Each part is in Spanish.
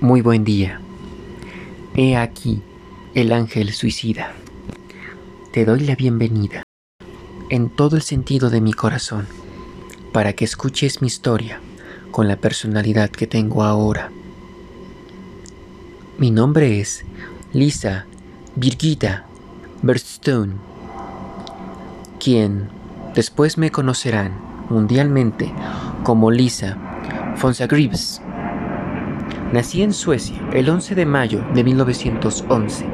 Muy buen día. He aquí el ángel suicida. Te doy la bienvenida en todo el sentido de mi corazón para que escuches mi historia con la personalidad que tengo ahora. Mi nombre es Lisa Birgitta Birdstone, quien después me conocerán mundialmente como Lisa Fonsagrives. Nací en Suecia el 11 de mayo de 1911,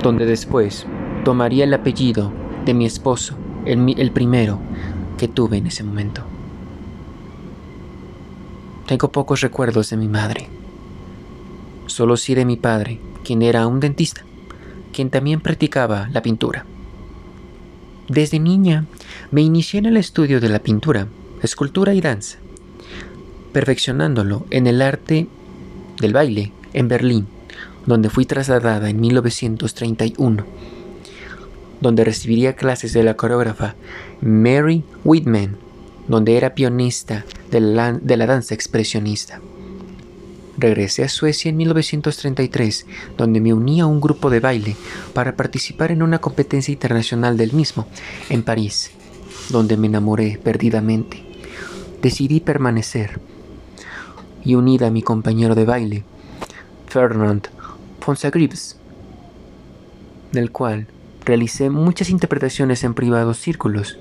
donde después tomaría el apellido de mi esposo, el, el primero que tuve en ese momento. Tengo pocos recuerdos de mi madre, solo sí de mi padre, quien era un dentista, quien también practicaba la pintura. Desde niña me inicié en el estudio de la pintura, escultura y danza perfeccionándolo en el arte del baile en Berlín, donde fui trasladada en 1931, donde recibiría clases de la coreógrafa Mary Whitman, donde era pionista de la, danza expresionista. Regresé a Suecia en 1933, donde me uní a un grupo de baile para participar en una competencia internacional del mismo, en París, donde me enamoré perdidamente. Decidí permanecer y unida a mi compañero de baile, Fernand Fonsagrives, del cual realicé muchas interpretaciones en privados círculos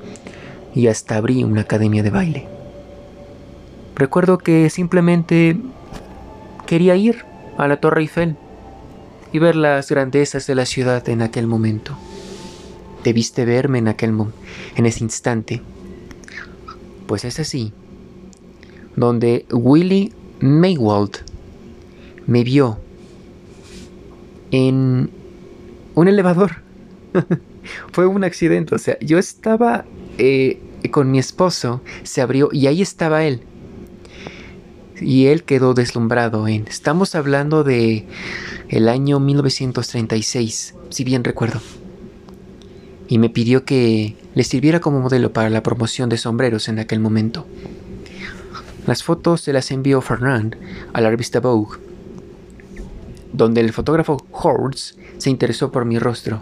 y hasta abrí una academia de baile. Recuerdo que simplemente quería ir a la Torre Eiffel y ver las grandezas de la ciudad en aquel momento. Debiste verme en aquel en ese instante. Pues es así, donde Willy Maywald me vio en un elevador. Fue un accidente, o sea, yo estaba eh, con mi esposo, se abrió y ahí estaba él. Y él quedó deslumbrado en. Estamos hablando de el año 1936, si bien recuerdo. Y me pidió que le sirviera como modelo para la promoción de sombreros en aquel momento. Las fotos se las envió Fernand a la revista Vogue, donde el fotógrafo Hortz se interesó por mi rostro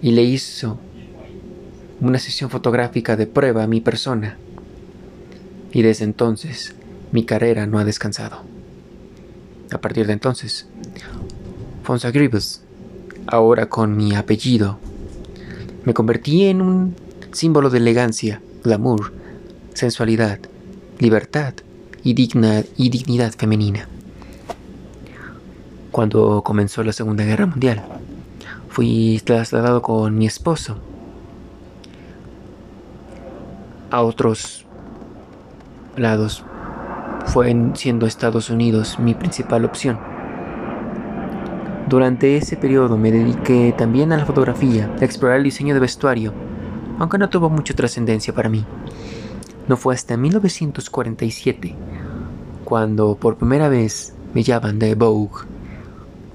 y le hizo una sesión fotográfica de prueba a mi persona. Y desde entonces mi carrera no ha descansado. A partir de entonces, Fonsagrives, ahora con mi apellido, me convertí en un símbolo de elegancia, glamour, sensualidad libertad y, y dignidad femenina. Cuando comenzó la Segunda Guerra Mundial, fui trasladado con mi esposo a otros lados. Fue siendo Estados Unidos mi principal opción. Durante ese periodo me dediqué también a la fotografía, a explorar el diseño de vestuario, aunque no tuvo mucha trascendencia para mí. No fue hasta 1947 cuando por primera vez me llaman de Vogue,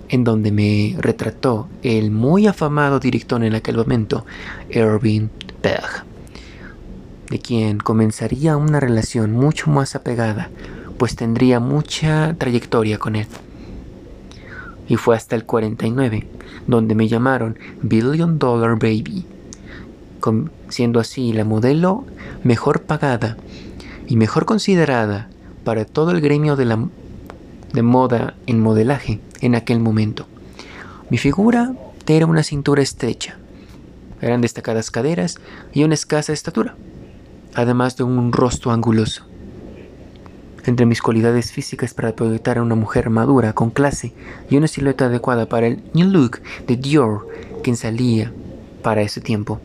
en donde me retrató el muy afamado director en aquel momento, Irving Berg, de quien comenzaría una relación mucho más apegada, pues tendría mucha trayectoria con él. Y fue hasta el 49, donde me llamaron Billion Dollar Baby, siendo así la modelo mejor pagada y mejor considerada para todo el gremio de, la, de moda en modelaje en aquel momento. Mi figura era una cintura estrecha, eran destacadas caderas y una escasa estatura, además de un rostro anguloso. Entre mis cualidades físicas para proyectar a una mujer madura, con clase y una silueta adecuada para el new look de Dior que salía para ese tiempo.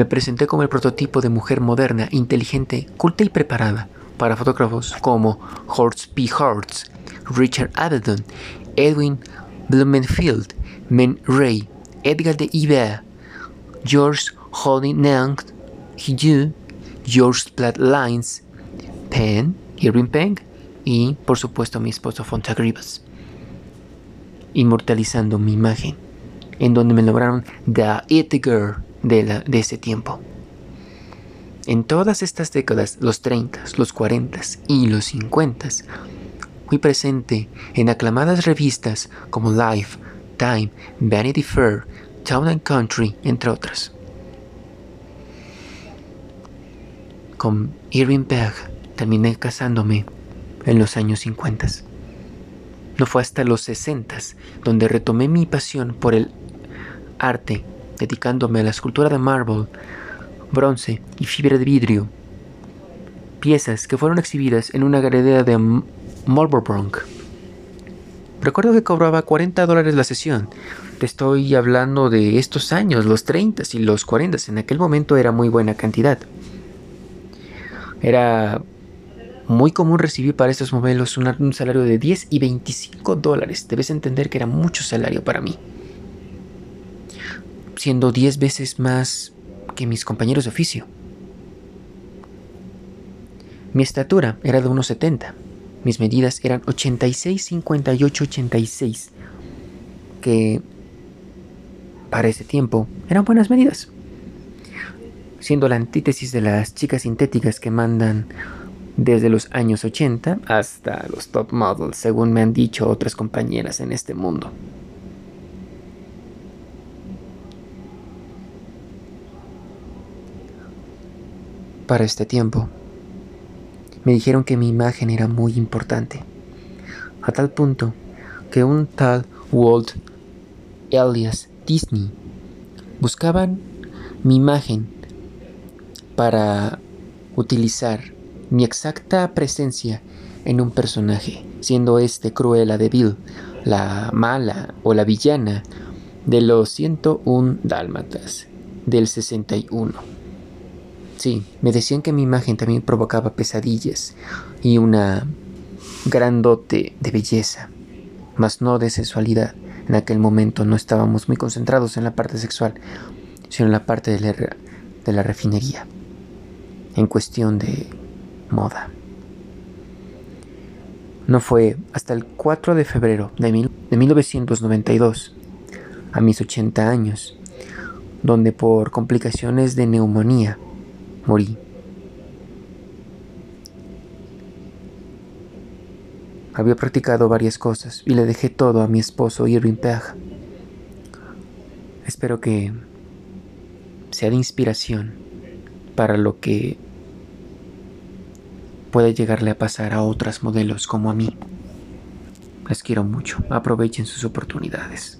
Me presenté como el prototipo de mujer moderna, inteligente, culta y preparada para fotógrafos como Horst P. Hortz, Richard Avedon, Edwin Blumenfield, Men Ray, Edgar de Iber, George Holding Hiju, George Platt Lines, Penn, Irving Penn y, por supuesto, mi esposo Fontagribas, inmortalizando mi imagen, en donde me lograron The It Girl de, ese tiempo. En todas estas décadas, los 30, los 40 y los 50, fui presente en aclamadas revistas como Life, Time, Vanity Fair, Town and Country, entre otras. Con Irving Pegg terminé casándome en los años 50. No fue hasta los 60 donde retomé mi pasión por el arte, dedicándome a la escultura de mármol, bronce y fibra de vidrio. Piezas que fueron exhibidas en una galería de Marlborough. Recuerdo que cobraba 40 dólares la sesión. Te estoy hablando de estos años, los 30 y los 40. En aquel momento era muy buena cantidad. Era muy común recibir para estos modelos un, salario de 10 y 25 dólares. Debes entender que era mucho salario para mí. Siendo 10 veces más que mis compañeros de oficio. Mi estatura era de 1,70. Mis medidas eran 86, 58, 86. Que para ese tiempo eran buenas medidas. Siendo la antítesis de las chicas sintéticas que mandan desde los años 80 hasta los top models, según me han dicho otras compañeras en este mundo. Para este tiempo, me dijeron que mi imagen era muy importante, a tal punto que un tal Walt Elias Disney buscaban mi imagen para utilizar mi exacta presencia en un personaje, siendo este Cruella de Vil, la mala o la villana de los 101 Dálmatas del 61. Sí, me decían que mi imagen también provocaba pesadillas y una grandote de belleza, mas no de sensualidad. En aquel momento no estábamos muy concentrados en la parte sexual, sino en la parte de la, de la refinería, en cuestión de moda. No fue hasta el 4 de febrero de, 1992, a mis 80 años, donde por complicaciones de neumonía morí. Había practicado varias cosas y le dejé todo a mi esposo Irving Pegg. Espero que sea de inspiración para lo que puede llegarle a pasar a otras modelos como a mí. Les quiero mucho, aprovechen sus oportunidades.